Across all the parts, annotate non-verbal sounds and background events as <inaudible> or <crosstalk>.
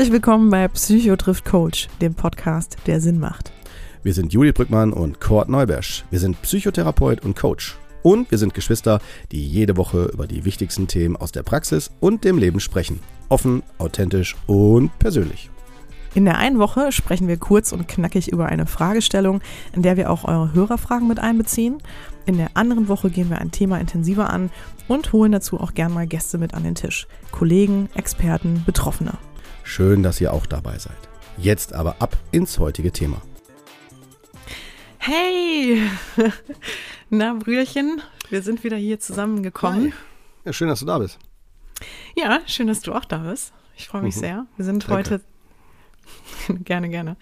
Herzlich willkommen bei Psycho trifft Coach, dem Podcast, der Sinn macht. Wir sind Juli Brückmann und Kurt Neubersch. Wir sind Psychotherapeut und Coach. Und wir sind Geschwister, die jede Woche über die wichtigsten Themen aus der Praxis und dem Leben sprechen. Offen, authentisch und persönlich. In der einen Woche sprechen wir kurz und knackig über eine Fragestellung, in der wir auch eure Hörerfragen mit einbeziehen. In der anderen Woche gehen wir ein Thema intensiver an und holen dazu auch gern mal Gäste mit an den Tisch. Kollegen, Experten, Betroffene. Schön, dass ihr auch dabei seid. Jetzt aber ab ins heutige Thema. Hey! <laughs> Na, Brüderchen, wir sind wieder hier zusammengekommen. Ja, schön, dass du da bist. Ja, schön, dass du auch da bist. Ich freue mich mhm. sehr. Wir sind Danke. heute <laughs> gerne, gerne.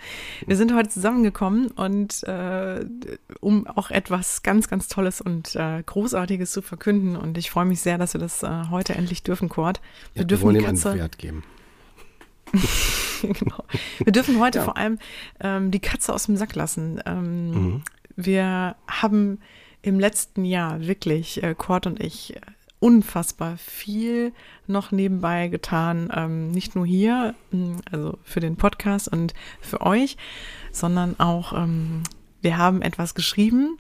Wir sind heute zusammengekommen und äh, um auch etwas ganz, ganz Tolles und äh, Großartiges zu verkünden. Und ich freue mich sehr, dass wir das äh, heute endlich dürfen, Cord. Wir ja, dürfen wir wollen Katze, einen Wert geben. <laughs> genau. Wir dürfen heute ja. vor allem ähm, die Katze aus dem Sack lassen. Ähm, mhm. Wir haben im letzten Jahr wirklich, äh, Cord und ich, unfassbar viel noch nebenbei getan. Ähm, nicht nur hier, also für den Podcast und für euch, sondern auch, ähm, wir haben etwas geschrieben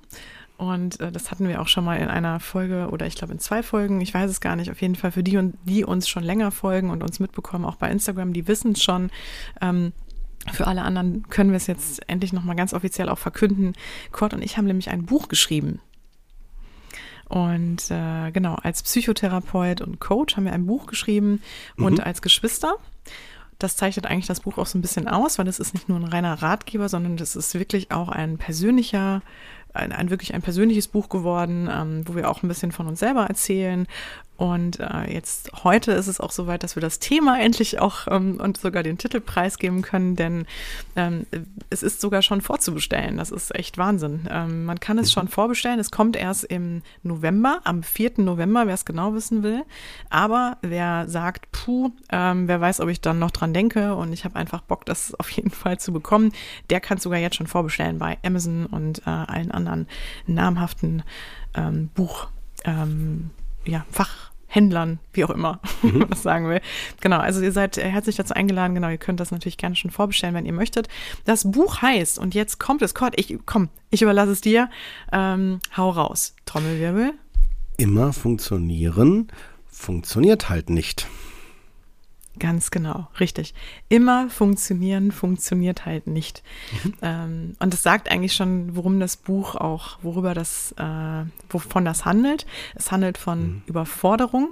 und äh, das hatten wir auch schon mal in einer Folge oder ich glaube in zwei Folgen, ich weiß es gar nicht, auf jeden Fall für die, und die uns schon länger folgen und uns mitbekommen, auch bei Instagram, die wissen es schon. Ähm, für alle anderen können wir es jetzt endlich nochmal ganz offiziell auch verkünden. Kurt und ich haben nämlich ein Buch geschrieben. Und äh, genau, als Psychotherapeut und Coach haben wir ein Buch geschrieben mhm. und als Geschwister. Das zeichnet eigentlich das Buch auch so ein bisschen aus, weil es ist nicht nur ein reiner Ratgeber, sondern das ist wirklich auch ein persönlicher ein, ein wirklich ein persönliches Buch geworden, ähm, wo wir auch ein bisschen von uns selber erzählen und äh, jetzt heute ist es auch soweit, dass wir das Thema endlich auch ähm, und sogar den Titel preisgeben können, denn ähm, es ist sogar schon vorzubestellen. Das ist echt Wahnsinn. Ähm, man kann es mhm. schon vorbestellen. Es kommt erst im November, am 4. November, wer es genau wissen will. Aber wer sagt, puh, ähm, wer weiß, ob ich dann noch dran denke und ich habe einfach Bock, das auf jeden Fall zu bekommen, der kann es sogar jetzt schon vorbestellen bei Amazon und äh, allen anderen namhaften ähm, Buch. Ähm, ja, Fachhändlern, wie auch immer <laughs> mhm. man das sagen will. Genau, also ihr seid herzlich dazu eingeladen. Genau, ihr könnt das natürlich gerne schon vorbestellen, wenn ihr möchtet. Das Buch heißt, und jetzt kommt es, Kurt, ich, komm, ich überlasse es dir. Ähm, hau raus. Trommelwirbel. Immer funktionieren, funktioniert halt nicht. Ganz genau, richtig. Immer funktionieren, funktioniert halt nicht. Mhm. Ähm, und das sagt eigentlich schon, worum das Buch auch, worüber das, äh, wovon das handelt. Es handelt von mhm. Überforderung.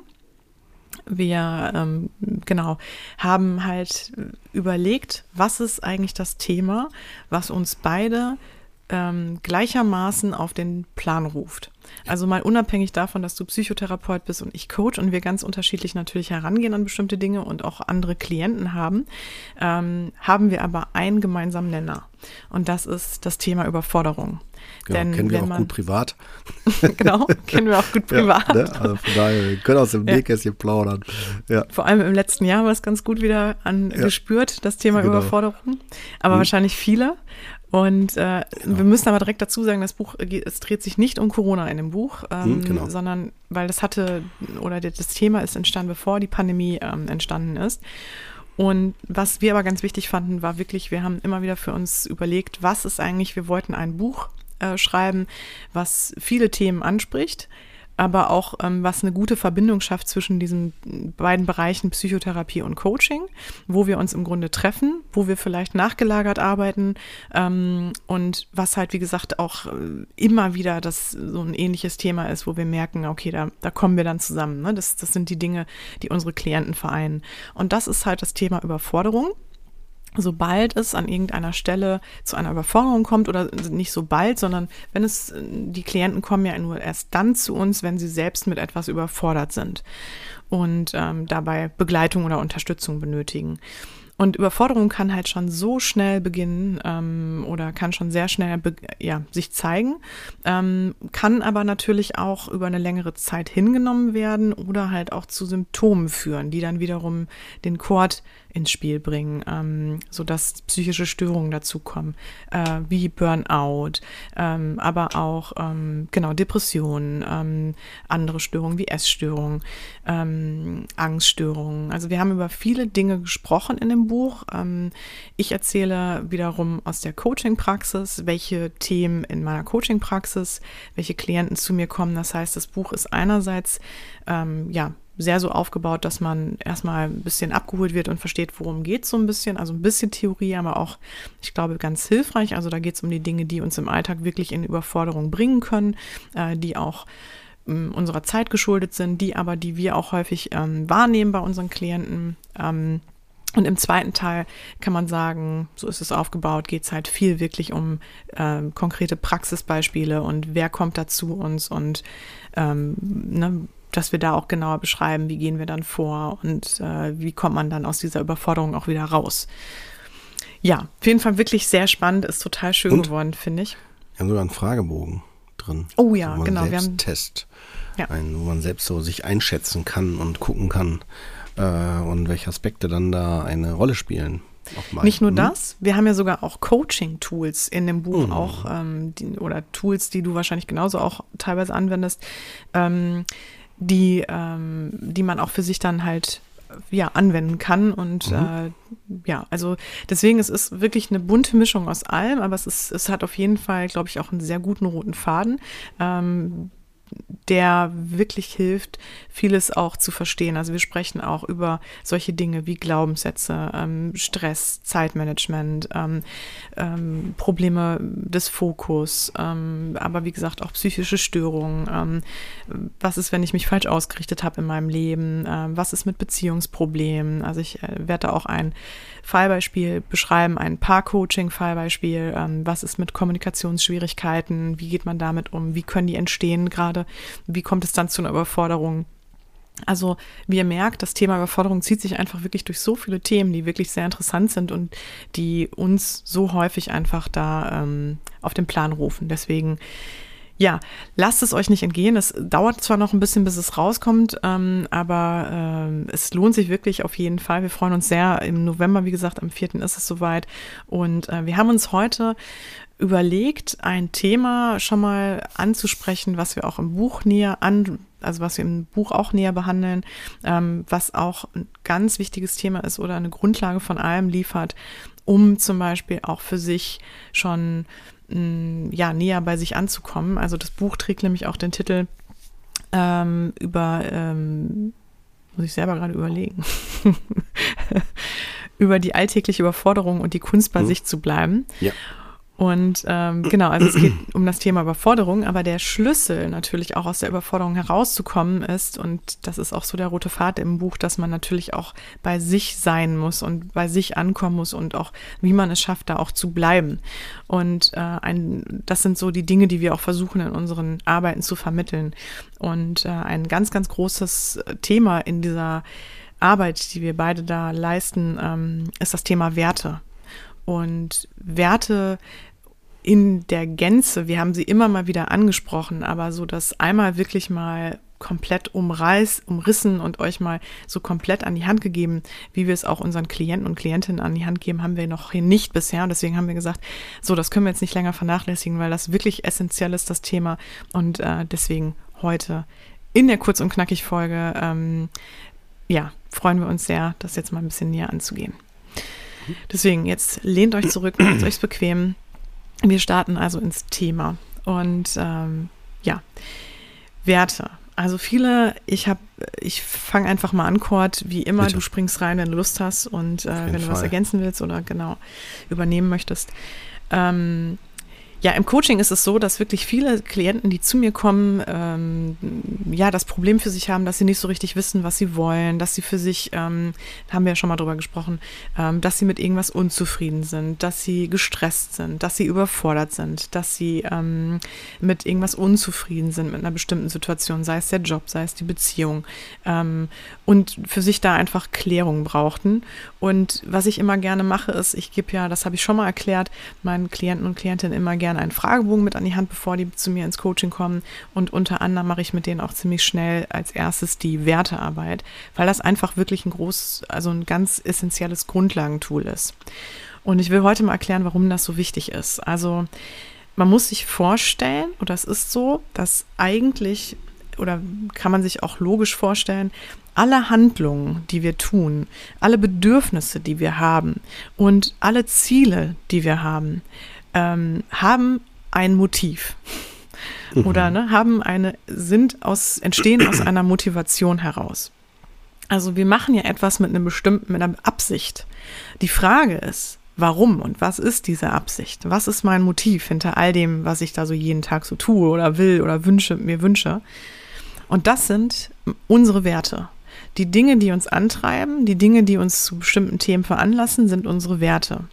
Wir ähm, genau haben halt überlegt, was ist eigentlich das Thema, was uns beide ähm, gleichermaßen auf den Plan ruft. Also mal unabhängig davon, dass du Psychotherapeut bist und ich Coach und wir ganz unterschiedlich natürlich herangehen an bestimmte Dinge und auch andere Klienten haben, ähm, haben wir aber einen gemeinsamen Nenner. Und das ist das Thema Überforderung. Genau, Denn kennen wir auch man, gut privat. <laughs> genau, kennen wir auch gut privat. <laughs> Ja, ne? Also von daher, wir können aus dem Nähkästchen ja. plaudern. Ja. Vor allem im letzten Jahr war es ganz gut wieder angespürt, das Thema genau. Überforderung. Aber hm. wahrscheinlich viele. Und äh, genau. wir müssen aber direkt dazu sagen, das Buch, es dreht sich nicht um Corona in dem Buch, ähm, hm, genau. sondern weil das hatte, oder das Thema ist entstanden, bevor die Pandemie ähm, entstanden ist. Und was wir aber ganz wichtig fanden, war wirklich, wir haben immer wieder für uns überlegt, was ist eigentlich, wir wollten ein Buch äh, schreiben, was viele Themen anspricht, aber auch ähm, was eine gute Verbindung schafft zwischen diesen beiden Bereichen Psychotherapie und Coaching, wo wir uns im Grunde treffen, wo wir vielleicht nachgelagert arbeiten ähm, und was halt, wie gesagt, auch äh, immer wieder das so ein ähnliches Thema ist, wo wir merken, okay, da, da kommen wir dann zusammen. Ne? Das, das sind die Dinge, die unsere Klienten vereinen. Und das ist halt das Thema Überforderung sobald es an irgendeiner Stelle zu einer Überforderung kommt oder nicht so bald, sondern wenn es, die Klienten kommen ja nur erst dann zu uns, wenn sie selbst mit etwas überfordert sind und ähm, dabei Begleitung oder Unterstützung benötigen. Und Überforderung kann halt schon so schnell beginnen ähm, oder kann schon sehr schnell ja, sich zeigen, ähm, kann aber natürlich auch über eine längere Zeit hingenommen werden oder halt auch zu Symptomen führen, die dann wiederum den Chord ins Spiel bringen, ähm, sodass psychische Störungen dazukommen, äh, wie Burnout, ähm, aber auch ähm, genau Depressionen, ähm, andere Störungen wie Essstörungen, ähm, Angststörungen. Also wir haben über viele Dinge gesprochen in dem Buch. Ähm, ich erzähle wiederum aus der Coaching-Praxis, welche Themen in meiner Coaching-Praxis, welche Klienten zu mir kommen. Das heißt, das Buch ist einerseits ja sehr so aufgebaut, dass man erstmal ein bisschen abgeholt wird und versteht, worum geht so ein bisschen. Also ein bisschen Theorie, aber auch, ich glaube, ganz hilfreich. Also da geht es um die Dinge, die uns im Alltag wirklich in Überforderung bringen können, äh, die auch ähm, unserer Zeit geschuldet sind, die aber, die wir auch häufig ähm, wahrnehmen bei unseren Klienten. Ähm, und im zweiten Teil kann man sagen, so ist es aufgebaut, geht es halt viel wirklich um äh, konkrete Praxisbeispiele und wer kommt da zu uns und ähm, ne, dass wir da auch genauer beschreiben, wie gehen wir dann vor und äh, wie kommt man dann aus dieser Überforderung auch wieder raus. Ja, auf jeden Fall wirklich sehr spannend, ist total schön und? geworden, finde ich. Wir haben sogar einen Fragebogen drin. Oh ja, genau. Wir haben Test, ja. einen, wo man selbst so sich einschätzen kann und gucken kann, äh, und welche Aspekte dann da eine Rolle spielen. Nicht nur hm? das, wir haben ja sogar auch Coaching-Tools in dem Buch, mhm. auch ähm, die, oder Tools, die du wahrscheinlich genauso auch teilweise anwendest, ähm, die, ähm, die man auch für sich dann halt ja, anwenden kann. Und mhm. äh, ja, also deswegen es ist wirklich eine bunte Mischung aus allem, aber es ist, es hat auf jeden Fall, glaube ich, auch einen sehr guten roten Faden. Ähm, der wirklich hilft, vieles auch zu verstehen. Also wir sprechen auch über solche Dinge wie Glaubenssätze, ähm, Stress, Zeitmanagement, ähm, ähm, Probleme des Fokus, ähm, aber wie gesagt auch psychische Störungen. Ähm, was ist, wenn ich mich falsch ausgerichtet habe in meinem Leben? Ähm, was ist mit Beziehungsproblemen? Also ich äh, werde auch ein Fallbeispiel beschreiben, ein Paar-Coaching-Fallbeispiel. was ist mit Kommunikationsschwierigkeiten? Wie geht man damit um? Wie können die entstehen gerade? gerade, wie kommt es dann zu einer Überforderung? Also, wie ihr merkt, das Thema Überforderung zieht sich einfach wirklich durch so viele Themen, die wirklich sehr interessant sind und die uns so häufig einfach da ähm, auf den Plan rufen. Deswegen, ja, lasst es euch nicht entgehen. Es dauert zwar noch ein bisschen, bis es rauskommt, ähm, aber ähm, es lohnt sich wirklich auf jeden Fall. Wir freuen uns sehr. Im November, wie gesagt, am 4. ist es soweit. Und äh, wir haben uns heute überlegt, ein Thema schon mal anzusprechen, was wir auch im Buch näher an, also was wir im Buch auch näher behandeln, ähm, was auch ein ganz wichtiges Thema ist oder eine Grundlage von allem liefert, um zum Beispiel auch für sich schon mm, ja näher bei sich anzukommen. Also das Buch trägt nämlich auch den Titel ähm, über ähm, muss ich selber gerade überlegen. <laughs> über die alltägliche Überforderung und die Kunst bei mhm. sich zu bleiben. Ja. Und ähm, genau, also es geht um das Thema Überforderung, aber der Schlüssel natürlich auch aus der Überforderung herauszukommen ist, und das ist auch so der rote Pfad im Buch, dass man natürlich auch bei sich sein muss und bei sich ankommen muss und auch, wie man es schafft, da auch zu bleiben. Und äh, ein, das sind so die Dinge, die wir auch versuchen in unseren Arbeiten zu vermitteln. Und äh, ein ganz, ganz großes Thema in dieser Arbeit, die wir beide da leisten, ähm, ist das Thema Werte. Und Werte in der Gänze, wir haben sie immer mal wieder angesprochen, aber so das einmal wirklich mal komplett umreiß, umrissen und euch mal so komplett an die Hand gegeben, wie wir es auch unseren Klienten und Klientinnen an die Hand geben, haben wir noch hier nicht bisher. Und deswegen haben wir gesagt, so, das können wir jetzt nicht länger vernachlässigen, weil das wirklich essentiell ist, das Thema. Und äh, deswegen heute in der Kurz- und Knackig-Folge, ähm, ja, freuen wir uns sehr, das jetzt mal ein bisschen näher anzugehen. Deswegen, jetzt lehnt euch zurück, macht euch bequem. Wir starten also ins Thema. Und ähm, ja, Werte. Also viele, ich habe, ich fange einfach mal an, Kurt, wie immer, Bitte. du springst rein, wenn du Lust hast und äh, wenn du Fall. was ergänzen willst oder genau übernehmen möchtest. Ähm, ja, im Coaching ist es so, dass wirklich viele Klienten, die zu mir kommen, ähm, ja, das Problem für sich haben, dass sie nicht so richtig wissen, was sie wollen, dass sie für sich, ähm, haben wir ja schon mal drüber gesprochen, ähm, dass sie mit irgendwas unzufrieden sind, dass sie gestresst sind, dass sie überfordert sind, dass sie ähm, mit irgendwas unzufrieden sind mit einer bestimmten Situation, sei es der Job, sei es die Beziehung ähm, und für sich da einfach Klärung brauchten. Und was ich immer gerne mache, ist, ich gebe ja, das habe ich schon mal erklärt, meinen Klienten und Klientinnen immer gerne gerne einen Fragebogen mit an die Hand, bevor die zu mir ins Coaching kommen. Und unter anderem mache ich mit denen auch ziemlich schnell als erstes die Wertearbeit, weil das einfach wirklich ein groß, also ein ganz essentielles Grundlagentool ist. Und ich will heute mal erklären, warum das so wichtig ist. Also man muss sich vorstellen, oder es ist so, dass eigentlich, oder kann man sich auch logisch vorstellen, alle Handlungen, die wir tun, alle Bedürfnisse, die wir haben und alle Ziele, die wir haben, ähm, haben ein Motiv. Mhm. Oder ne, haben eine, sind aus, entstehen aus einer Motivation heraus. Also wir machen ja etwas mit einem bestimmten, mit einer Absicht. Die Frage ist, warum und was ist diese Absicht? Was ist mein Motiv hinter all dem, was ich da so jeden Tag so tue oder will oder wünsche, mir wünsche? Und das sind unsere Werte. Die Dinge, die uns antreiben, die Dinge, die uns zu bestimmten Themen veranlassen, sind unsere Werte.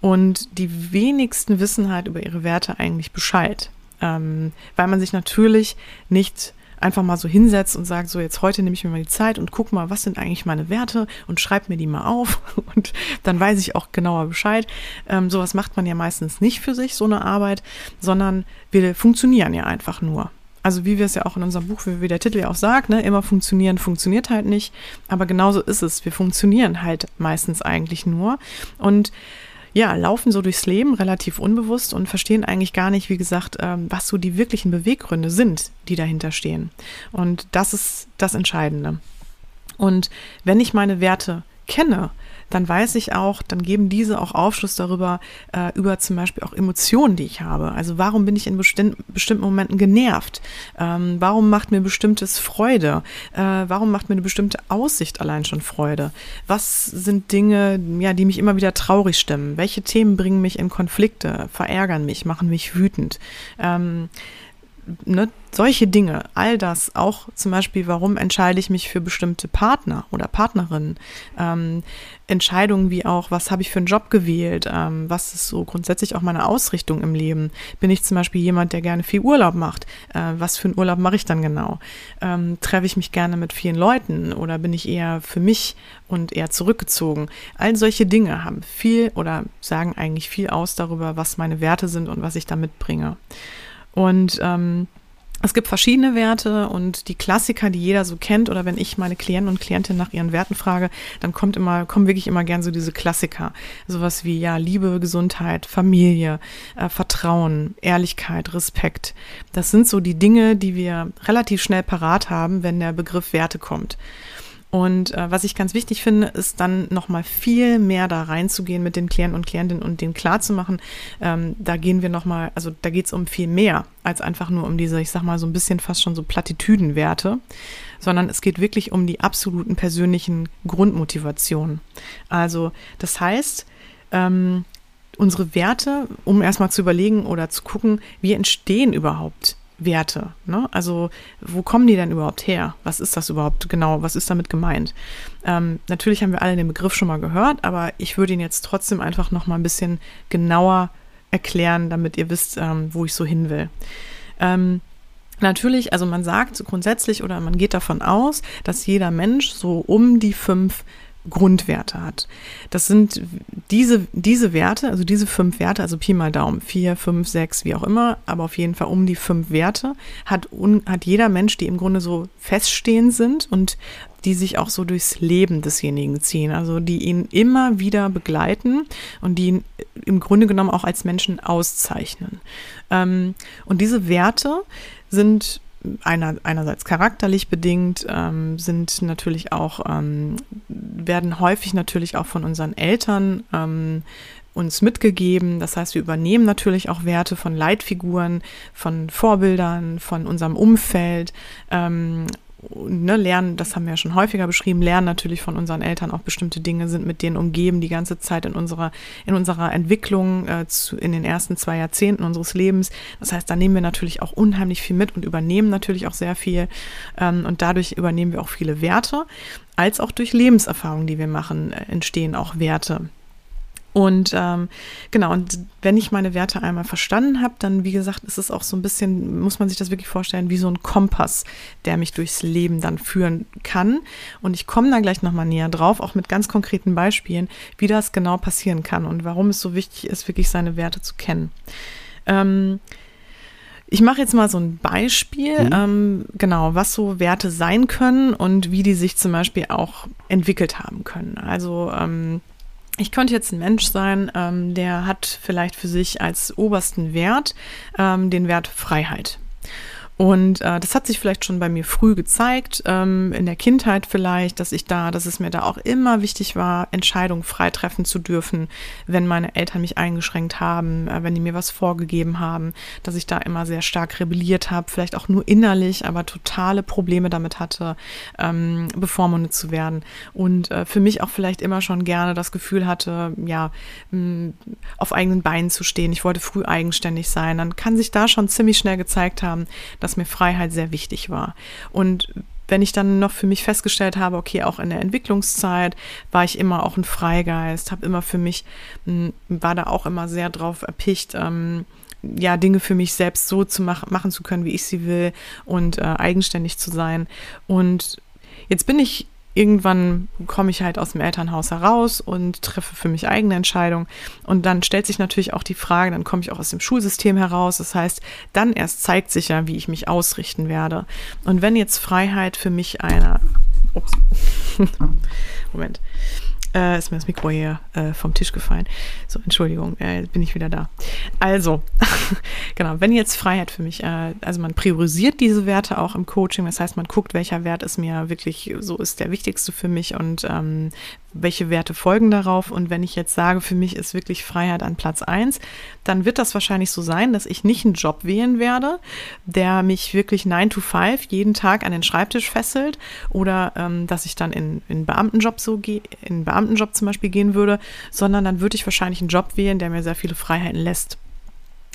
Und die wenigsten wissen halt über ihre Werte eigentlich Bescheid, ähm, weil man sich natürlich nicht einfach mal so hinsetzt und sagt, so jetzt heute nehme ich mir mal die Zeit und guck mal, was sind eigentlich meine Werte und schreib mir die mal auf <laughs> und dann weiß ich auch genauer Bescheid. Ähm, sowas macht man ja meistens nicht für sich, so eine Arbeit, sondern wir funktionieren ja einfach nur. Also wie wir es ja auch in unserem Buch, wie der Titel ja auch sagt, ne, immer funktionieren funktioniert halt nicht. Aber genauso ist es. Wir funktionieren halt meistens eigentlich nur und ja, laufen so durchs Leben relativ unbewusst und verstehen eigentlich gar nicht, wie gesagt, ähm, was so die wirklichen Beweggründe sind, die dahinter stehen. Und das ist das Entscheidende. Und wenn ich meine Werte kenne, dann weiß ich auch, dann geben diese auch Aufschluss darüber, äh, über zum Beispiel auch Emotionen, die ich habe. Also warum bin ich in bestimm bestimmten Momenten genervt? Ähm, warum macht mir bestimmtes Freude? Äh, warum macht mir eine bestimmte Aussicht allein schon Freude? Was sind Dinge, ja, die mich immer wieder traurig stimmen? Welche Themen bringen mich in Konflikte, verärgern mich, machen mich wütend? Ähm, ne, solche Dinge, all das, auch zum Beispiel, warum entscheide ich mich für bestimmte Partner oder Partnerinnen, ähm, Entscheidungen wie auch, was habe ich für einen Job gewählt, ähm, was ist so grundsätzlich auch meine Ausrichtung im Leben. Bin ich zum Beispiel jemand, der gerne viel Urlaub macht? Äh, was für einen Urlaub mache ich dann genau? Ähm, treffe ich mich gerne mit vielen Leuten oder bin ich eher für mich und eher zurückgezogen? All solche Dinge haben viel oder sagen eigentlich viel aus darüber, was meine Werte sind und was ich da mitbringe. Und ähm, es gibt verschiedene Werte und die Klassiker, die jeder so kennt, oder wenn ich meine Klienten und Klientinnen nach ihren Werten frage, dann kommt immer, kommen wirklich immer gern so diese Klassiker. Sowas wie, ja, Liebe, Gesundheit, Familie, äh, Vertrauen, Ehrlichkeit, Respekt. Das sind so die Dinge, die wir relativ schnell parat haben, wenn der Begriff Werte kommt. Und äh, was ich ganz wichtig finde, ist dann nochmal viel mehr da reinzugehen mit den Klienten und Klientinnen und denen klarzumachen, ähm, da gehen wir nochmal, also da geht es um viel mehr als einfach nur um diese, ich sag mal, so ein bisschen fast schon so Plattitüdenwerte, sondern es geht wirklich um die absoluten persönlichen Grundmotivationen. Also das heißt, ähm, unsere Werte, um erstmal zu überlegen oder zu gucken, wie entstehen überhaupt Werte. Ne? Also wo kommen die denn überhaupt her? Was ist das überhaupt genau? Was ist damit gemeint? Ähm, natürlich haben wir alle den Begriff schon mal gehört, aber ich würde ihn jetzt trotzdem einfach noch mal ein bisschen genauer erklären, damit ihr wisst, ähm, wo ich so hin will. Ähm, Natürlich, also man sagt grundsätzlich oder man geht davon aus, dass jeder Mensch so um die fünf Grundwerte hat. Das sind diese, diese Werte, also diese fünf Werte, also Pi mal Daumen, vier, fünf, sechs, wie auch immer, aber auf jeden Fall um die fünf Werte hat, un, hat jeder Mensch, die im Grunde so feststehend sind und die sich auch so durchs Leben desjenigen ziehen, also die ihn immer wieder begleiten und die ihn im Grunde genommen auch als Menschen auszeichnen. Ähm, und diese Werte sind einer, einerseits charakterlich bedingt, ähm, sind natürlich auch, ähm, werden häufig natürlich auch von unseren Eltern ähm, uns mitgegeben. Das heißt, wir übernehmen natürlich auch Werte von Leitfiguren, von Vorbildern, von unserem Umfeld ähm, ne, lernen, das haben wir ja schon häufiger beschrieben, lernen natürlich von unseren Eltern auch bestimmte Dinge, sind mit denen umgeben die ganze Zeit in unserer, in unserer Entwicklung äh, zu, in den ersten zwei Jahrzehnten unseres Lebens. Das heißt, da nehmen wir natürlich auch unheimlich viel mit und übernehmen natürlich auch sehr viel. Ähm, und dadurch übernehmen wir auch viele Werte, als auch durch Lebenserfahrungen, die wir machen, äh, entstehen auch Werte. Und ähm, genau, und wenn ich meine Werte einmal verstanden habe, dann, wie gesagt, ist es auch so ein bisschen, muss man sich das wirklich vorstellen, wie so ein Kompass, der mich durchs Leben dann führen kann. Und ich komme da gleich nochmal näher drauf, auch mit ganz konkreten Beispielen, wie das genau passieren kann und warum es so wichtig ist, wirklich seine Werte zu kennen. Ähm, ich mache jetzt mal so ein Beispiel, mhm. ähm, genau, was so Werte sein können und wie die sich zum Beispiel auch entwickelt haben können. Also ähm, ich könnte jetzt ein Mensch sein, ähm, der hat vielleicht für sich als obersten Wert ähm, den Wert Freiheit. Und äh, das hat sich vielleicht schon bei mir früh gezeigt, ähm, in der Kindheit vielleicht, dass ich da, dass es mir da auch immer wichtig war, Entscheidungen frei treffen zu dürfen, wenn meine Eltern mich eingeschränkt haben, äh, wenn die mir was vorgegeben haben, dass ich da immer sehr stark rebelliert habe, vielleicht auch nur innerlich, aber totale Probleme damit hatte, ähm, bevormundet zu werden. Und äh, für mich auch vielleicht immer schon gerne das Gefühl hatte, ja, mh, auf eigenen Beinen zu stehen. Ich wollte früh eigenständig sein. Dann kann sich da schon ziemlich schnell gezeigt haben, dass dass mir Freiheit sehr wichtig war. Und wenn ich dann noch für mich festgestellt habe, okay, auch in der Entwicklungszeit war ich immer auch ein Freigeist, habe immer für mich, hm, war da auch immer sehr drauf erpicht, ähm, ja, Dinge für mich selbst so zu mach, machen zu können, wie ich sie will und äh, eigenständig zu sein. Und jetzt bin ich irgendwann komme ich halt aus dem Elternhaus heraus und treffe für mich eigene Entscheidungen. Und dann stellt sich natürlich auch die Frage, dann komme ich auch aus dem Schulsystem heraus. Das heißt, dann erst zeigt sich ja, wie ich mich ausrichten werde. Und wenn jetzt Freiheit für mich einer, ups, <laughs> Moment, äh, ist mir das Mikro hier äh, vom Tisch gefallen. So, Entschuldigung, äh, bin ich wieder da. Also, <laughs> genau, wenn jetzt Freiheit für mich, äh, also man priorisiert diese Werte auch im Coaching, das heißt, man guckt, welcher Wert ist mir wirklich, so ist der wichtigste für mich und ähm, welche Werte folgen darauf. Und wenn ich jetzt sage, für mich ist wirklich Freiheit an Platz eins, dann wird das wahrscheinlich so sein, dass ich nicht einen Job wählen werde, der mich wirklich 9 to 5 jeden Tag an den Schreibtisch fesselt oder ähm, dass ich dann in, in Beamtenjob so gehe, in Beamtenjob zum Beispiel gehen würde, sondern dann würde ich wahrscheinlich einen Job wählen, der mir sehr viele Freiheiten lässt.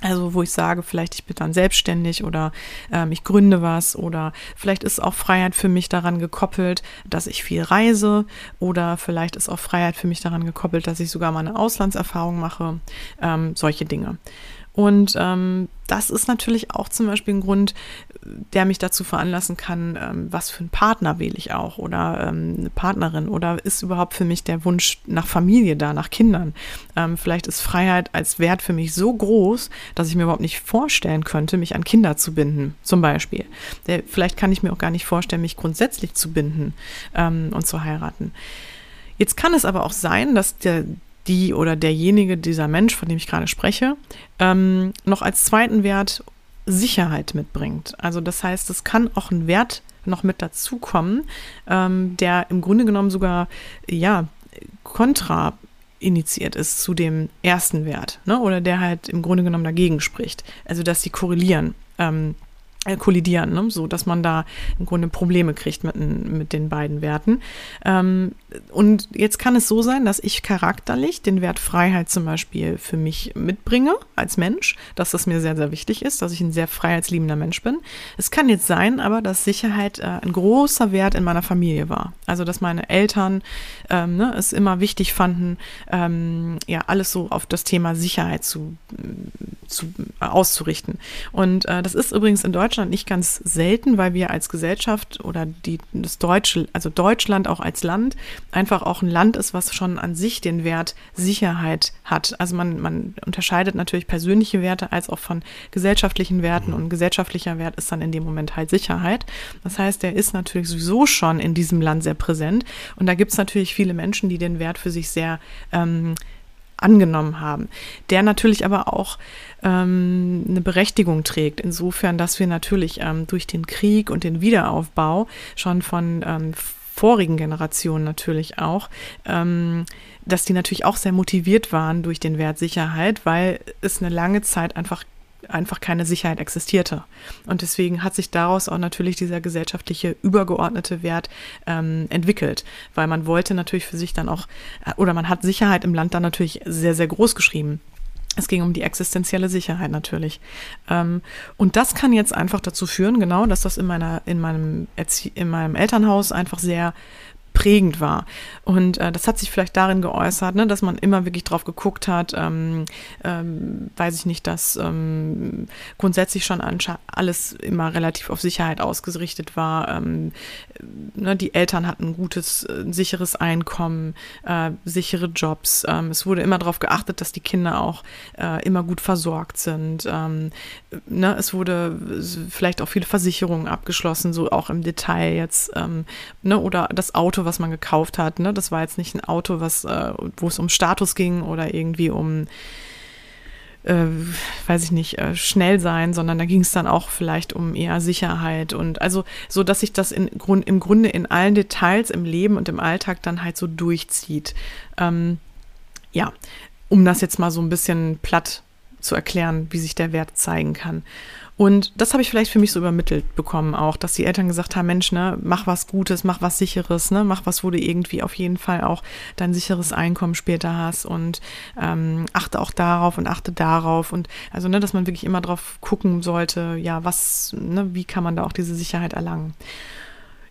Also wo ich sage, vielleicht ich bin dann selbstständig oder ähm, ich gründe was oder vielleicht ist auch Freiheit für mich daran gekoppelt, dass ich viel reise oder vielleicht ist auch Freiheit für mich daran gekoppelt, dass ich sogar mal eine Auslandserfahrung mache, ähm, solche Dinge. Und ähm, das ist natürlich auch zum Beispiel ein Grund, der mich dazu veranlassen kann, ähm, was für einen Partner wähle ich auch oder ähm, eine Partnerin oder ist überhaupt für mich der Wunsch nach Familie da, nach Kindern. Ähm, vielleicht ist Freiheit als Wert für mich so groß, dass ich mir überhaupt nicht vorstellen könnte, mich an Kinder zu binden, zum Beispiel. Der, vielleicht kann ich mir auch gar nicht vorstellen, mich grundsätzlich zu binden ähm, und zu heiraten. Jetzt kann es aber auch sein, dass der, die oder derjenige, dieser Mensch, von dem ich gerade spreche, ähm, noch als zweiten Wert Sicherheit mitbringt. Also das heißt, es kann auch ein Wert noch mit dazukommen, ähm, der im Grunde genommen sogar ja kontra initiiert ist zu dem ersten Wert, ne? oder der halt im Grunde genommen dagegen spricht. Also dass sie korrelieren. Ähm, äh, kollidieren, ne? so dass man da im Grunde Probleme kriegt mit, mit den beiden Werten. Ähm, und jetzt kann es so sein, dass ich charakterlich den Wert Freiheit zum Beispiel für mich mitbringe als Mensch, dass das mir sehr, sehr wichtig ist, dass ich ein sehr freiheitsliebender Mensch bin. Es kann jetzt sein, aber dass Sicherheit äh, ein großer Wert in meiner Familie war. Also dass meine Eltern ähm, ne, es immer wichtig fanden, ähm, ja alles so auf das Thema Sicherheit zu, zu äh, auszurichten. Und äh, das ist übrigens in Deutschland Deutschland nicht ganz selten, weil wir als Gesellschaft oder die, das Deutsche, also Deutschland auch als Land, einfach auch ein Land ist, was schon an sich den Wert Sicherheit hat. Also man, man unterscheidet natürlich persönliche Werte als auch von gesellschaftlichen Werten und gesellschaftlicher Wert ist dann in dem Moment halt Sicherheit. Das heißt, der ist natürlich sowieso schon in diesem Land sehr präsent und da gibt es natürlich viele Menschen, die den Wert für sich sehr ähm, angenommen haben, der natürlich aber auch ähm, eine Berechtigung trägt, insofern, dass wir natürlich ähm, durch den Krieg und den Wiederaufbau schon von ähm, vorigen Generationen natürlich auch, ähm, dass die natürlich auch sehr motiviert waren durch den Wert Sicherheit, weil es eine lange Zeit einfach einfach keine Sicherheit existierte. Und deswegen hat sich daraus auch natürlich dieser gesellschaftliche übergeordnete Wert ähm, entwickelt, weil man wollte natürlich für sich dann auch, äh, oder man hat Sicherheit im Land dann natürlich sehr, sehr groß geschrieben. Es ging um die existenzielle Sicherheit natürlich. Ähm, und das kann jetzt einfach dazu führen, genau, dass das in meiner, in meinem, Erzie in meinem Elternhaus einfach sehr prägend war. Und äh, das hat sich vielleicht darin geäußert, ne, dass man immer wirklich drauf geguckt hat, ähm, ähm, weiß ich nicht, dass ähm, grundsätzlich schon alles immer relativ auf Sicherheit ausgerichtet war. Ähm, ne, die Eltern hatten ein gutes, äh, sicheres Einkommen, äh, sichere Jobs. Ähm, es wurde immer darauf geachtet, dass die Kinder auch äh, immer gut versorgt sind. Ähm, ne, es wurde vielleicht auch viele Versicherungen abgeschlossen, so auch im Detail jetzt. Ne, oder das Was man gekauft hat. Ne, das war jetzt nicht ein Auto, was, äh, wo es um Status ging oder irgendwie um äh, weiß ich nicht, äh, schnell sein, sondern da ging es dann auch vielleicht um eher Sicherheit und also so, dass sich das in, Grund, im Grunde in allen Details im Leben und im Alltag dann halt so durchzieht. Ähm, ja, um das jetzt mal so ein bisschen platt zu erklären, wie sich der Wert zeigen kann. Und das habe ich vielleicht für mich so übermittelt bekommen auch, dass die Eltern gesagt haben, Mensch, ne, mach was Gutes, mach was Sicheres, ne, mach was, wo du irgendwie auf jeden Fall auch dein sicheres Einkommen später hast und ähm, achte auch darauf und achte darauf und also, ne, dass man wirklich immer drauf gucken sollte, ja, was, ne, wie kann man da auch diese Sicherheit erlangen.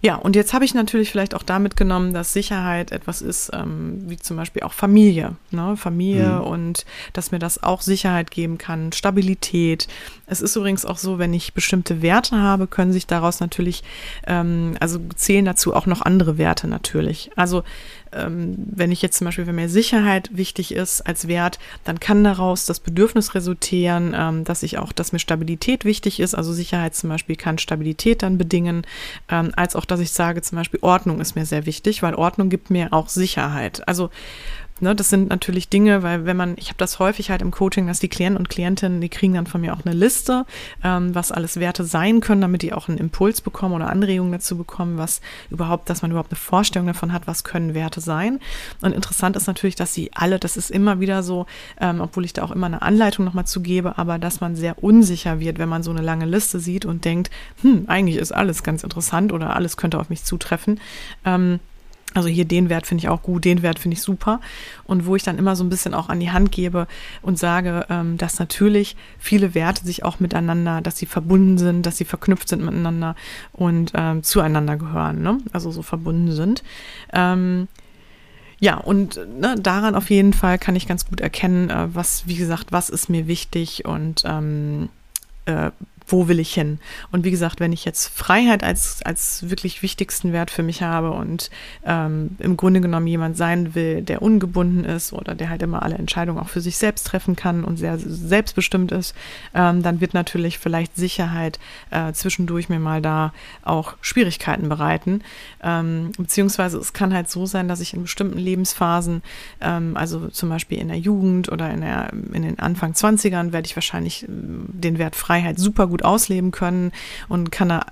Ja, und jetzt habe ich natürlich vielleicht auch damit genommen, dass Sicherheit etwas ist, ähm, wie zum Beispiel auch Familie. Ne? Familie mhm. und dass mir das auch Sicherheit geben kann, Stabilität. Es ist übrigens auch so, wenn ich bestimmte Werte habe, können sich daraus natürlich, ähm, also zählen dazu auch noch andere Werte natürlich. Also ähm, wenn ich jetzt zum Beispiel, wenn mir Sicherheit wichtig ist als Wert, dann kann daraus das Bedürfnis resultieren, ähm, dass ich auch, dass mir Stabilität wichtig ist. Also Sicherheit zum Beispiel kann Stabilität dann bedingen, ähm, als auch, dass ich sage, zum Beispiel Ordnung ist mir sehr wichtig, weil Ordnung gibt mir auch Sicherheit. Also Ne, das sind natürlich Dinge, weil wenn man, ich habe das häufig halt im Coaching, dass die Klienten und Klientinnen, die kriegen dann von mir auch eine Liste, ähm, was alles Werte sein können, damit die auch einen Impuls bekommen oder Anregungen dazu bekommen, was überhaupt, dass man überhaupt eine Vorstellung davon hat, was können Werte sein. Und interessant ist natürlich, dass sie alle, das ist immer wieder so, ähm, obwohl ich da auch immer eine Anleitung nochmal zu gebe, aber dass man sehr unsicher wird, wenn man so eine lange Liste sieht und denkt, hm, eigentlich ist alles ganz interessant oder alles könnte auf mich zutreffen. Ähm, also hier den Wert finde ich auch gut, den Wert finde ich super. Und wo ich dann immer so ein bisschen auch an die Hand gebe und sage, ähm, dass natürlich viele Werte sich auch miteinander, dass sie verbunden sind, dass sie verknüpft sind miteinander und ähm, zueinander gehören, ne? also so verbunden sind. Ähm, ja, und ne, daran auf jeden Fall kann ich ganz gut erkennen, äh, was, wie gesagt, was ist mir wichtig und ähm, äh, wo will ich hin? Und wie gesagt, wenn ich jetzt Freiheit als, als wirklich wichtigsten Wert für mich habe und ähm, im Grunde genommen jemand sein will, der ungebunden ist oder der halt immer alle Entscheidungen auch für sich selbst treffen kann und sehr selbstbestimmt ist, ähm, dann wird natürlich vielleicht Sicherheit äh, zwischendurch mir mal da auch Schwierigkeiten bereiten. Ähm, beziehungsweise es kann halt so sein, dass ich in bestimmten Lebensphasen, ähm, also zum Beispiel in der Jugend oder in, der, in den Anfang 20ern, werde ich wahrscheinlich äh, den Wert Freiheit super gut ausleben können und kann da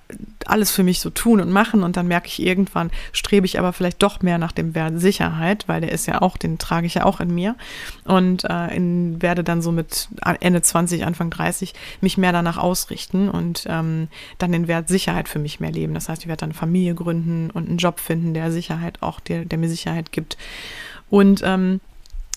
alles für mich so tun und machen und dann merke ich irgendwann, strebe ich aber vielleicht doch mehr nach dem Wert Sicherheit, weil der ist ja auch, den trage ich ja auch in mir und äh, in, werde dann so mit Ende 20, Anfang 30 mich mehr danach ausrichten und ähm, dann den Wert Sicherheit für mich mehr leben. Das heißt, ich werde dann Familie gründen und einen Job finden, der Sicherheit auch, der, der mir Sicherheit gibt. Und ähm,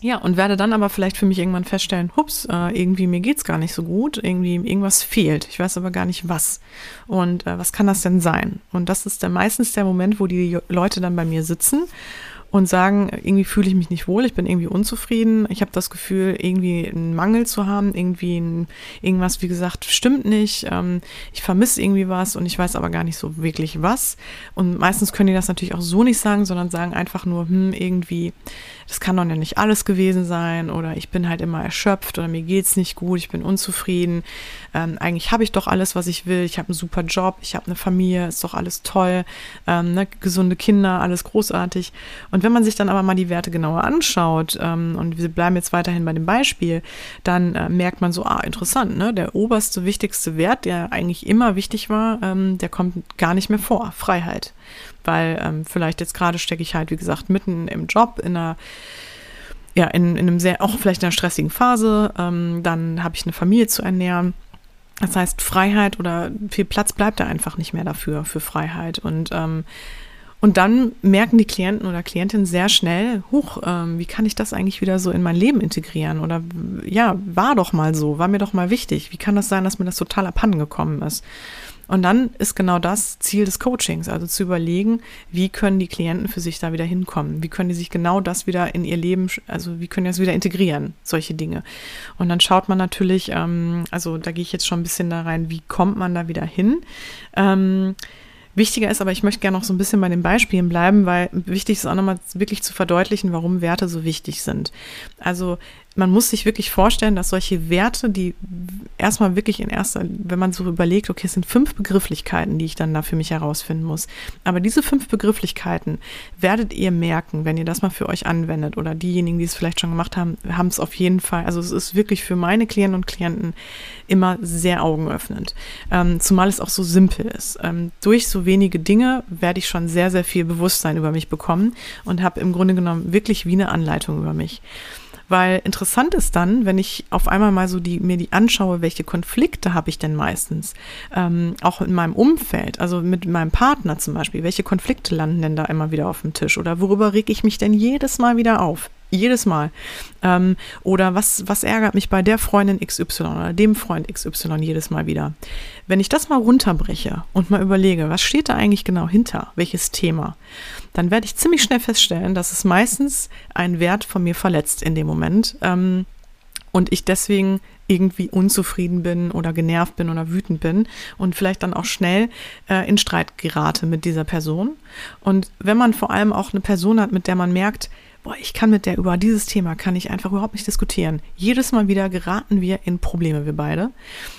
ja, und werde dann aber vielleicht für mich irgendwann feststellen, hups, äh, irgendwie mir geht's gar nicht so gut, irgendwie irgendwas fehlt. Ich weiß aber gar nicht was. Und äh, was kann das denn sein? Und das ist dann meistens der Moment, wo die Leute dann bei mir sitzen und sagen, irgendwie fühle ich mich nicht wohl, ich bin irgendwie unzufrieden, ich habe das Gefühl, irgendwie einen Mangel zu haben, irgendwie ein, irgendwas, wie gesagt, stimmt nicht, ähm, ich vermisse irgendwie was und ich weiß aber gar nicht so wirklich was. Und meistens können die das natürlich auch so nicht sagen, sondern sagen einfach nur, hm, irgendwie, das kann doch nicht alles gewesen sein oder ich bin halt immer erschöpft oder mir geht's nicht gut, ich bin unzufrieden. Ähm, eigentlich habe ich doch alles, was ich will, ich habe einen super Job, ich habe eine Familie, ist doch alles toll, ähm, ne, gesunde Kinder, alles großartig. Und wenn man sich dann aber mal die Werte genauer anschaut, ähm, und wir bleiben jetzt weiterhin bei dem Beispiel, dann äh, merkt man so, ah, interessant, ne? Der oberste, wichtigste Wert, der eigentlich immer wichtig war, ähm, der kommt gar nicht mehr vor. Freiheit. Weil ähm, vielleicht jetzt gerade stecke ich halt, wie gesagt, mitten im Job, in einer ja, in, in einem sehr, auch vielleicht in einer stressigen Phase, ähm, dann habe ich eine Familie zu ernähren. Das heißt, Freiheit oder viel Platz bleibt da einfach nicht mehr dafür, für Freiheit. Und ähm, und dann merken die Klienten oder Klientinnen sehr schnell, huch, ähm, wie kann ich das eigentlich wieder so in mein Leben integrieren? Oder ja, war doch mal so, war mir doch mal wichtig. Wie kann das sein, dass mir das total abhanden gekommen ist? Und dann ist genau das Ziel des Coachings, also zu überlegen, wie können die Klienten für sich da wieder hinkommen? Wie können die sich genau das wieder in ihr Leben, also wie können die das wieder integrieren, solche Dinge? Und dann schaut man natürlich, ähm, also da gehe ich jetzt schon ein bisschen da rein, wie kommt man da wieder hin? Ähm, Wichtiger ist aber, ich möchte gerne noch so ein bisschen bei den Beispielen bleiben, weil wichtig ist auch nochmal wirklich zu verdeutlichen, warum Werte so wichtig sind. Also man muss sich wirklich vorstellen, dass solche Werte, die erstmal wirklich in erster, wenn man so überlegt, okay, es sind fünf Begrifflichkeiten, die ich dann da für mich herausfinden muss. Aber diese fünf Begrifflichkeiten werdet ihr merken, wenn ihr das mal für euch anwendet oder diejenigen, die es vielleicht schon gemacht haben, haben es auf jeden Fall. Also es ist wirklich für meine Klienten und Klienten immer sehr augenöffnend. Ähm, zumal es auch so simpel ist. Ähm, durch so wenige Dinge werde ich schon sehr, sehr viel Bewusstsein über mich bekommen und habe im Grunde genommen wirklich wie eine Anleitung über mich. Weil interessant ist dann, wenn ich auf einmal mal so die, mir die anschaue, welche Konflikte habe ich denn meistens, ähm, auch in meinem Umfeld, also mit meinem Partner zum Beispiel, welche Konflikte landen denn da immer wieder auf dem Tisch oder worüber reg ich mich denn jedes Mal wieder auf? Jedes Mal. Ähm, oder was, was ärgert mich bei der Freundin XY oder dem Freund XY jedes Mal wieder? Wenn ich das mal runterbreche und mal überlege, was steht da eigentlich genau hinter, welches Thema, dann werde ich ziemlich schnell feststellen, dass es meistens einen Wert von mir verletzt in dem Moment. Ähm, und ich deswegen irgendwie unzufrieden bin oder genervt bin oder wütend bin und vielleicht dann auch schnell äh, in Streit gerate mit dieser Person. Und wenn man vor allem auch eine Person hat, mit der man merkt, boah, ich kann mit der über dieses Thema, kann ich einfach überhaupt nicht diskutieren. Jedes Mal wieder geraten wir in Probleme, wir beide.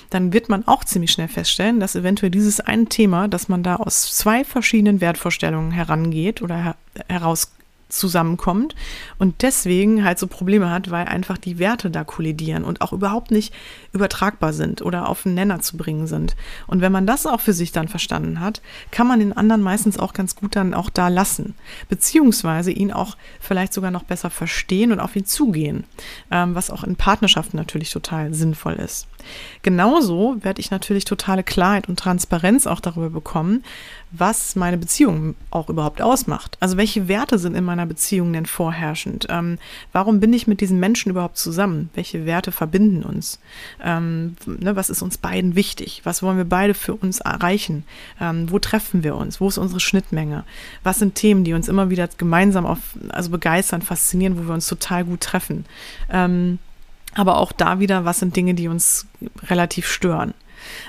Dann wird man auch ziemlich schnell feststellen, dass eventuell dieses eine Thema, dass man da aus zwei verschiedenen Wertvorstellungen herangeht oder her heraus zusammenkommt und deswegen halt so Probleme hat, weil einfach die Werte da kollidieren und auch überhaupt nicht übertragbar sind oder auf den Nenner zu bringen sind. Und wenn man das auch für sich dann verstanden hat, kann man den anderen meistens auch ganz gut dann auch da lassen, beziehungsweise ihn auch vielleicht sogar noch besser verstehen und auf ihn zugehen, ähm, was auch in Partnerschaften natürlich total sinnvoll ist. Genauso werde ich natürlich totale Klarheit und Transparenz auch darüber bekommen, was meine Beziehung auch überhaupt ausmacht. Also welche Werte sind in meiner Beziehung denn vorherrschend? Ähm, warum bin ich mit diesen Menschen überhaupt zusammen? Welche Werte verbinden uns? Ähm, ne, was ist uns beiden wichtig? Was wollen wir beide für uns erreichen? Ähm, wo treffen wir uns? Wo ist unsere Schnittmenge? Was sind Themen, die uns immer wieder gemeinsam auf, also begeistern, faszinieren, wo wir uns total gut treffen? Ähm, aber auch da wieder, was sind Dinge, die uns relativ stören?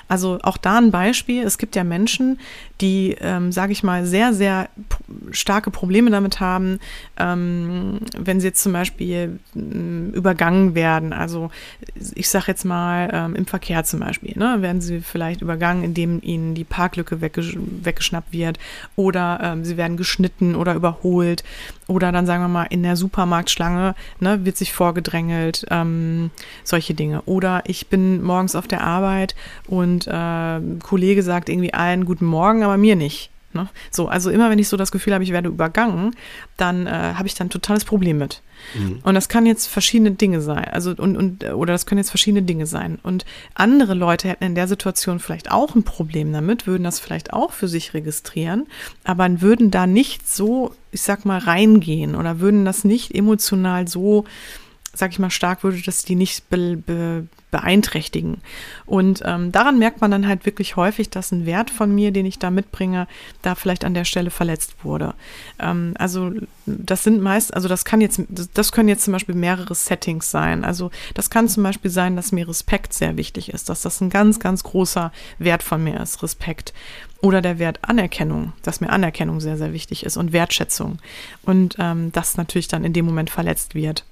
Also auch da ein Beispiel. Es gibt ja Menschen, die, ähm, sage ich mal, sehr, sehr starke Probleme damit haben, ähm, wenn sie jetzt zum Beispiel ähm, übergangen werden. Also ich sage jetzt mal ähm, im Verkehr zum Beispiel, ne, werden sie vielleicht übergangen, indem ihnen die Parklücke weggesch weggeschnappt wird oder ähm, sie werden geschnitten oder überholt oder dann sagen wir mal in der Supermarktschlange ne, wird sich vorgedrängelt, ähm, solche Dinge. Oder ich bin morgens auf der Arbeit und äh, Kollege sagt irgendwie allen guten Morgen, aber mir nicht. Ne? So, also immer wenn ich so das Gefühl habe, ich werde übergangen, dann äh, habe ich dann ein totales Problem mit. Mhm. Und das kann jetzt verschiedene Dinge sein. Also und, und oder das können jetzt verschiedene Dinge sein. Und andere Leute hätten in der Situation vielleicht auch ein Problem damit, würden das vielleicht auch für sich registrieren, aber würden da nicht so, ich sag mal, reingehen oder würden das nicht emotional so sag ich mal, stark würde das die nicht be, be, beeinträchtigen. Und ähm, daran merkt man dann halt wirklich häufig, dass ein Wert von mir, den ich da mitbringe, da vielleicht an der Stelle verletzt wurde. Ähm, also das sind meist, also das kann jetzt, das können jetzt zum Beispiel mehrere Settings sein. Also das kann zum Beispiel sein, dass mir Respekt sehr wichtig ist, dass das ein ganz, ganz großer Wert von mir ist, Respekt. Oder der Wert Anerkennung, dass mir Anerkennung sehr, sehr wichtig ist und Wertschätzung. Und ähm, das natürlich dann in dem Moment verletzt wird.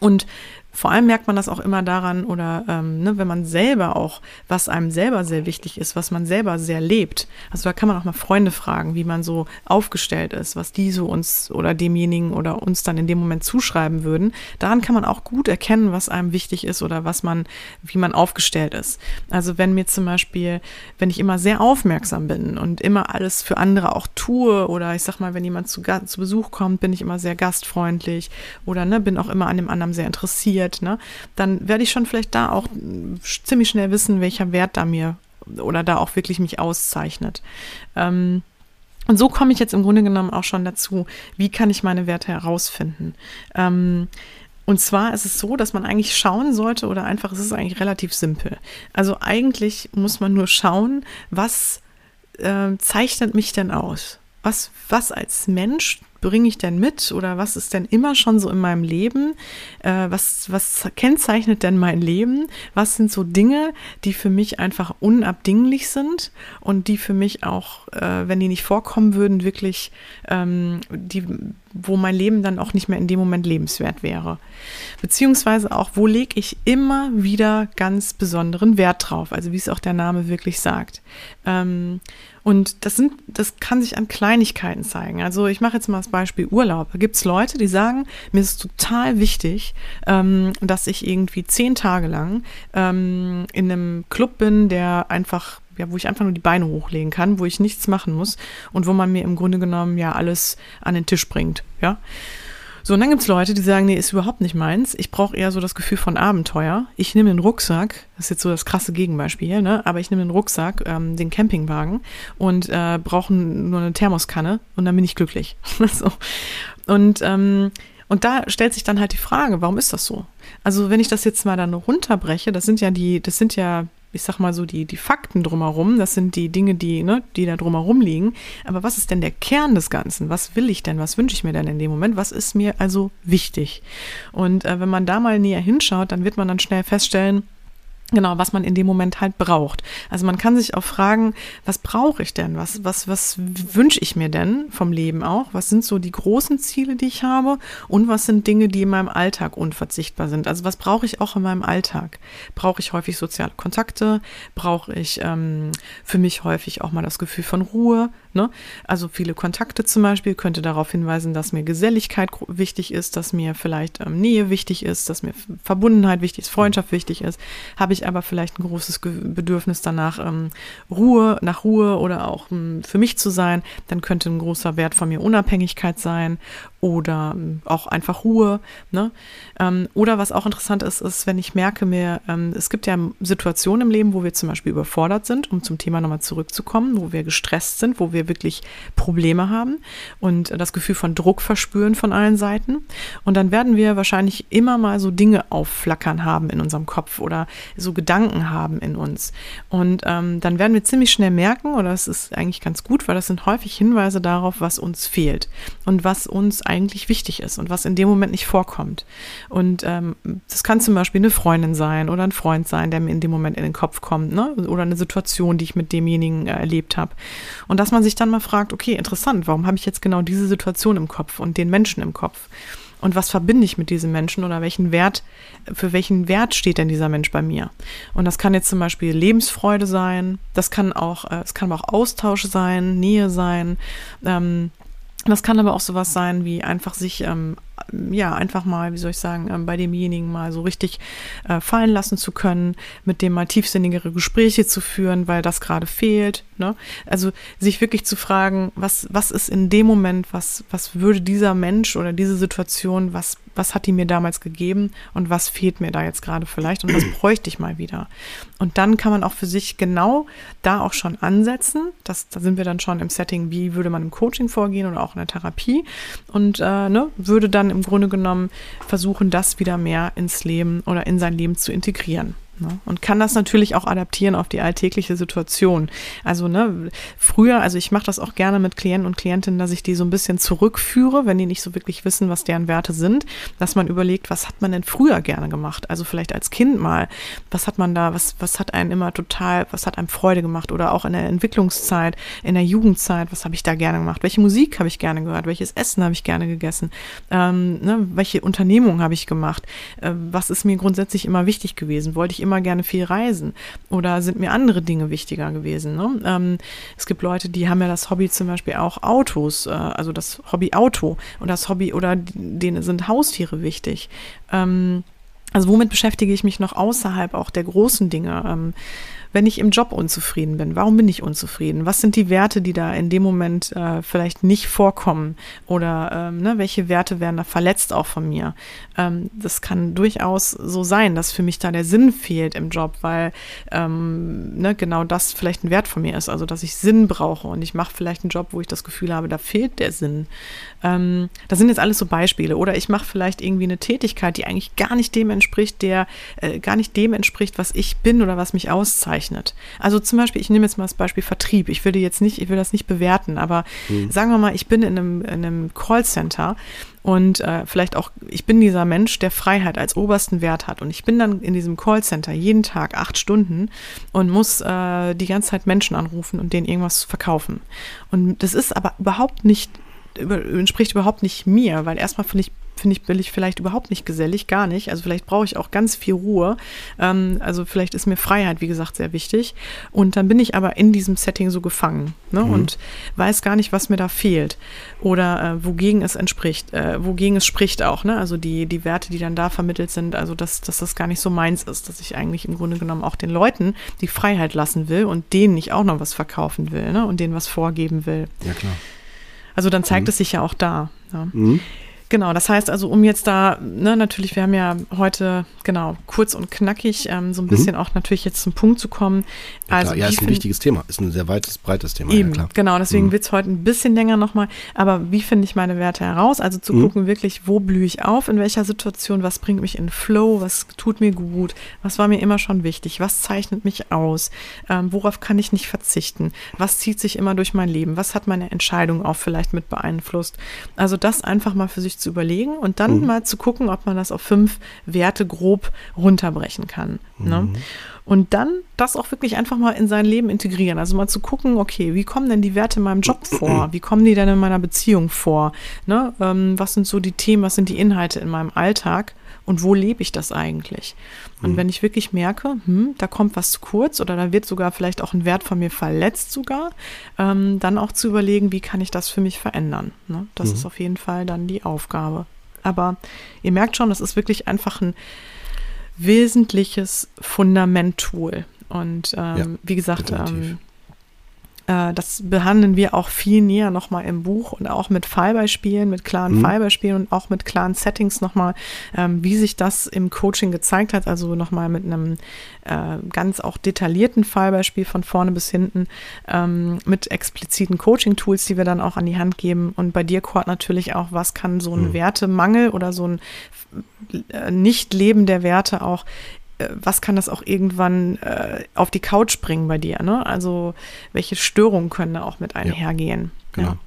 Und vor allem merkt man das auch immer daran oder ähm, ne, wenn man selber auch, was einem selber sehr wichtig ist, was man selber sehr lebt. Also da kann man auch mal Freunde fragen, wie man so aufgestellt ist, was die so uns oder demjenigen oder uns dann in dem Moment zuschreiben würden. Daran kann man auch gut erkennen, was einem wichtig ist oder was man, wie man aufgestellt ist. Also wenn mir zum Beispiel, wenn ich immer sehr aufmerksam bin und immer alles für andere auch tue oder ich sag mal, wenn jemand zu, zu Besuch kommt, bin ich immer sehr gastfreundlich oder ne, bin auch immer an dem anderen sehr interessiert passiert, ne, dann werde ich schon vielleicht da auch ziemlich schnell wissen, welcher Wert da mir oder da auch wirklich mich auszeichnet. Ähm, und so komme ich jetzt im Grunde genommen auch schon dazu, wie kann ich meine Werte herausfinden. Ähm, Und zwar ist es so, dass man eigentlich schauen sollte oder einfach, es ist eigentlich relativ simpel. Also eigentlich muss man nur schauen, was äh, zeichnet mich denn aus? Was, was als Mensch bringe ich denn mit oder was ist denn immer schon so in meinem Leben? Äh, was, was kennzeichnet denn mein Leben? Was sind so Dinge, die für mich einfach unabdinglich sind und die für mich auch, äh, wenn die nicht vorkommen würden, wirklich ähm, die wo mein Leben dann auch nicht mehr in dem Moment lebenswert wäre. Beziehungsweise auch, wo lege ich immer wieder ganz besonderen Wert drauf, also wie es auch der Name wirklich sagt. Ähm, und das sind, das kann sich an Kleinigkeiten zeigen. Also ich mache jetzt mal das Beispiel Urlaub. Da gibt es Leute, die sagen, mir ist total wichtig, ähm, dass ich irgendwie zehn Tage lang ähm, in einem Club bin, der einfach ja, wo ich einfach nur die Beine hochlegen kann, wo ich nichts machen muss und wo man mir im Grunde genommen ja alles an den Tisch bringt, ja. So, und dann gibt es Leute, die sagen, nee, ist überhaupt nicht meins. Ich brauche eher so das Gefühl von Abenteuer. Ich nehme den Rucksack, das ist jetzt so das krasse Gegenbeispiel ne? aber ich nehme den Rucksack, ähm, den Campingwagen und äh, brauche nur eine Thermoskanne und dann bin ich glücklich. <laughs> so. Und ähm, und da stellt sich dann halt die Frage, warum ist das so? Also wenn ich das jetzt mal dann runterbreche, das sind ja die, das sind ja ich sag mal so, die, die Fakten drumherum, das sind die Dinge, die, ne, die da drumherum liegen. Aber was ist denn der Kern des Ganzen? Was will ich denn? Was wünsche ich mir denn in dem Moment? Was ist mir also wichtig? Und äh, wenn man da mal näher hinschaut, dann wird man dann schnell feststellen, Genau, was man in dem Moment halt braucht. Also man kann sich auch fragen, was brauche ich denn? Was, was, was wünsche ich mir denn vom Leben auch? Was sind so die großen Ziele, die ich habe? Und was sind Dinge, die in meinem Alltag unverzichtbar sind? Also was brauche ich auch in meinem Alltag? Brauche ich häufig soziale Kontakte? Brauche ich ähm, für mich häufig auch mal das Gefühl von Ruhe? Ne? Also viele Kontakte zum Beispiel könnte darauf hinweisen, dass mir Geselligkeit wichtig ist, dass mir vielleicht ähm, Nähe wichtig ist, dass mir Verbundenheit wichtig ist, Freundschaft wichtig ist. Habe ich aber vielleicht ein großes Bedürfnis danach, ähm, Ruhe, nach Ruhe oder auch ähm, für mich zu sein, dann könnte ein großer Wert von mir Unabhängigkeit sein oder ähm, auch einfach Ruhe. Ne? Ähm, oder was auch interessant ist, ist, wenn ich merke mir, ähm, es gibt ja Situationen im Leben, wo wir zum Beispiel überfordert sind, um zum Thema nochmal zurückzukommen, wo wir gestresst sind, wo wir wirklich Probleme haben und das Gefühl von Druck verspüren von allen Seiten. Und dann werden wir wahrscheinlich immer mal so Dinge aufflackern haben in unserem Kopf oder so Gedanken haben in uns. Und ähm, dann werden wir ziemlich schnell merken, oder es ist eigentlich ganz gut, weil das sind häufig Hinweise darauf, was uns fehlt und was uns eigentlich wichtig ist und was in dem Moment nicht vorkommt. Und ähm, das kann zum Beispiel eine Freundin sein oder ein Freund sein, der mir in dem Moment in den Kopf kommt, ne? oder eine Situation, die ich mit demjenigen äh, erlebt habe. Und dass man sich dann mal fragt, okay, interessant, warum habe ich jetzt genau diese Situation im Kopf und den Menschen im Kopf? Und was verbinde ich mit diesem Menschen oder welchen Wert, für welchen Wert steht denn dieser Mensch bei mir? Und das kann jetzt zum Beispiel Lebensfreude sein, das kann auch, äh, es kann aber auch Austausch sein, Nähe sein, ähm, das kann aber auch sowas sein wie einfach sich ähm, ja, einfach mal, wie soll ich sagen, ähm, bei demjenigen mal so richtig äh, fallen lassen zu können, mit dem mal tiefsinnigere Gespräche zu führen, weil das gerade fehlt. Ne? Also sich wirklich zu fragen, was, was ist in dem Moment, was, was würde dieser Mensch oder diese Situation, was, was hat die mir damals gegeben und was fehlt mir da jetzt gerade vielleicht und was <clears throat> bräuchte ich mal wieder. Und dann kann man auch für sich genau da auch schon ansetzen. Das, da sind wir dann schon im Setting, wie würde man im Coaching vorgehen oder auch in der Therapie und äh, ne, würde dann im Grunde genommen versuchen, das wieder mehr ins Leben oder in sein Leben zu integrieren. Ne? Und kann das natürlich auch adaptieren auf die alltägliche Situation. Also ne, früher, also ich mache das auch gerne mit Klienten und Klientinnen, dass ich die so ein bisschen zurückführe, wenn die nicht so wirklich wissen, was deren Werte sind, dass man überlegt, was hat man denn früher gerne gemacht? Also vielleicht als Kind mal, was hat man da, was, was hat einen immer total, was hat einem Freude gemacht? Oder auch in der Entwicklungszeit, in der Jugendzeit, was habe ich da gerne gemacht? Welche Musik habe ich gerne gehört? Welches Essen habe ich gerne gegessen? Ähm, ne, welche Unternehmungen habe ich gemacht? Äh, was ist mir grundsätzlich immer wichtig gewesen? Wollte ich immer immer gerne viel reisen oder sind mir andere Dinge wichtiger gewesen. Ne? Ähm, es gibt Leute, die haben ja das Hobby zum Beispiel auch Autos, äh, also das Hobby Auto und das Hobby oder denen sind Haustiere wichtig. Ähm, also womit beschäftige ich mich noch außerhalb auch der großen Dinge? Ähm, wenn ich im Job unzufrieden bin, warum bin ich unzufrieden? Was sind die Werte, die da in dem Moment äh, vielleicht nicht vorkommen? Oder ähm, ne, welche Werte werden da verletzt auch von mir? Ähm, das kann durchaus so sein, dass für mich da der Sinn fehlt im Job, weil ähm, ne, genau das vielleicht ein Wert von mir ist. Also, dass ich Sinn brauche und ich mache vielleicht einen Job, wo ich das Gefühl habe, da fehlt der Sinn. Ähm, das sind jetzt alles so Beispiele. Oder ich mache vielleicht irgendwie eine Tätigkeit, die eigentlich gar nicht dem entspricht, der äh, gar nicht dem entspricht, was ich bin oder was mich auszeichnet. Also zum Beispiel, ich nehme jetzt mal das Beispiel Vertrieb. Ich würde jetzt nicht, ich will das nicht bewerten, aber mhm. sagen wir mal, ich bin in einem, in einem Callcenter und äh, vielleicht auch, ich bin dieser Mensch, der Freiheit als obersten Wert hat. Und ich bin dann in diesem Callcenter jeden Tag acht Stunden und muss äh, die ganze Zeit Menschen anrufen und denen irgendwas verkaufen. Und das ist aber überhaupt nicht entspricht überhaupt nicht mir, weil erstmal finde ich, finde ich, bin ich vielleicht überhaupt nicht gesellig, gar nicht. Also vielleicht brauche ich auch ganz viel Ruhe. Ähm, also vielleicht ist mir Freiheit, wie gesagt, sehr wichtig. Und dann bin ich aber in diesem Setting so gefangen ne? Mhm. und weiß gar nicht, was mir da fehlt oder äh, wogegen es entspricht, äh, wogegen es spricht auch. Ne? Also die, die Werte, die dann da vermittelt sind, also dass, dass das gar nicht so meins ist, dass ich eigentlich im Grunde genommen auch den Leuten die Freiheit lassen will und denen nicht auch noch was verkaufen will ne? und denen was vorgeben will. Ja, klar. Also dann zeigt mhm. es sich ja auch da. Ja. Mhm. Genau, das heißt also, um jetzt da, ne, natürlich, wir haben ja heute, genau, kurz und knackig, ähm, so ein mhm. bisschen mhm. auch natürlich jetzt zum Punkt zu kommen. Ja, also, ja ist ein wichtiges Thema, ist ein sehr weites, breites Thema. Eben, ja, genau, deswegen mhm. wird es heute ein bisschen länger nochmal. Aber wie finde ich meine Werte heraus? Also zu mhm. gucken wirklich, wo blühe ich auf, in welcher Situation, was bringt mich in Flow, was tut mir gut, was war mir immer schon wichtig, was zeichnet mich aus, ähm, worauf kann ich nicht verzichten, was zieht sich immer durch mein Leben, was hat meine Entscheidung auch vielleicht mit beeinflusst. Also das einfach mal für sich zu überlegen und dann mhm. mal zu gucken, ob man das auf fünf Werte grob runterbrechen kann. Ne? Mhm. Und dann das auch wirklich einfach mal in sein Leben integrieren. Also mal zu gucken, okay, wie kommen denn die Werte in meinem Job <clears throat> vor? Wie kommen die denn in meiner Beziehung vor? Ne? Ähm, was sind so die Themen, was sind die Inhalte in meinem Alltag? Und wo lebe ich das eigentlich? Und mhm. wenn ich wirklich merke, hm, da kommt was zu kurz oder da wird sogar vielleicht auch ein Wert von mir verletzt sogar, ähm, dann auch zu überlegen, wie kann ich das für mich verändern. Ne? Das mhm. ist auf jeden Fall dann die Aufgabe. Aber ihr merkt schon, das ist wirklich einfach ein wesentliches Fundament-Tool. Und ähm, ja, wie gesagt, ähm, äh, das behandeln wir auch viel näher nochmal im Buch und auch mit Fallbeispielen, mit klaren mhm. Fallbeispielen und auch mit klaren Settings nochmal, ähm, wie sich das im Coaching gezeigt hat. Also nochmal mit einem äh, ganz auch detaillierten Fallbeispiel von vorne bis hinten, ähm, mit expliziten Coaching-Tools, die wir dann auch an die Hand geben. Und bei dir, Cord, natürlich auch, was kann so ein mhm. Wertemangel oder so ein äh, Nicht-Leben der Werte auch äh, was kann das auch irgendwann äh, auf die Couch bringen bei dir? Ne? Also welche Störungen können da auch mit einhergehen? Ja, genau. Ja.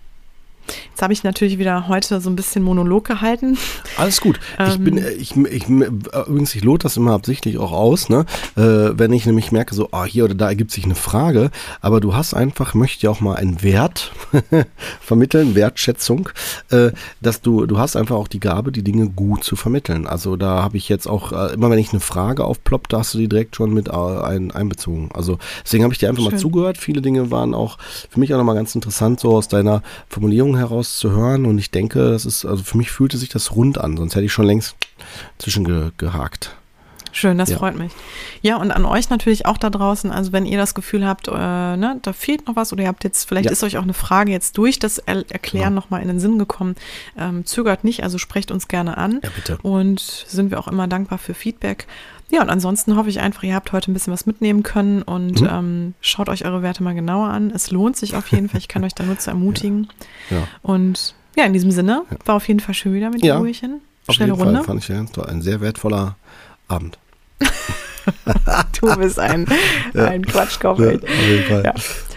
Jetzt habe ich natürlich wieder heute so ein bisschen Monolog gehalten. Alles gut. Ich bin, ähm. ich, ich, übrigens, ich lote das immer absichtlich auch aus, ne? Äh, wenn ich nämlich merke, so, ah, hier oder da ergibt sich eine Frage, aber du hast einfach, möchte ja auch mal einen Wert <laughs> vermitteln, Wertschätzung, äh, dass du, du hast einfach auch die Gabe, die Dinge gut zu vermitteln. Also da habe ich jetzt auch, äh, immer wenn ich eine Frage aufploppt, da hast du die direkt schon mit ein, einbezogen. Also deswegen habe ich dir einfach Schön. mal zugehört. Viele Dinge waren auch für mich auch nochmal ganz interessant, so aus deiner Formulierung Stimmung heraus zu hören. Und ich denke, das ist, also für mich fühlte sich das rund an, sonst hätte ich schon längst zwischengehakt. Schön, das ja. freut mich. Ja, und an euch natürlich auch da draußen, also wenn ihr das Gefühl habt, äh, ne, da fehlt noch was oder ihr habt jetzt, vielleicht ja. ist euch auch eine Frage jetzt durch das er Erklären genau. nochmal in den Sinn gekommen, ähm, zögert nicht, also sprecht uns gerne an. Ja, bitte. Und sind wir auch immer dankbar für Feedback. Ja, und ansonsten hoffe ich einfach, ihr habt heute ein bisschen was mitnehmen können und mhm. ähm, schaut euch eure Werte mal genauer an. Es lohnt sich auf jeden Fall. Ich kann <laughs> euch da nur zu ermutigen. Ja. ja. Und ja, in diesem Sinne, war auf jeden Fall schön wieder mit ja. Ruhigchen. Schnelle auf jeden Runde. Fall, fand ich ja ein sehr wertvoller Abend. <laughs> du bist ein, <laughs> ja. ein Quatschkopf. Ja, auf jeden Fall. Ja.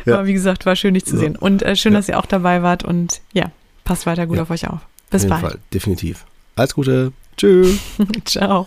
ja. Aber wie gesagt, war schön, dich zu sehen. Und äh, schön, dass ihr auch dabei wart. Und ja, passt weiter gut auf euch auf. Bis auf jeden bald. Fall, definitiv. Alles Gute. Tschüss. Ciao.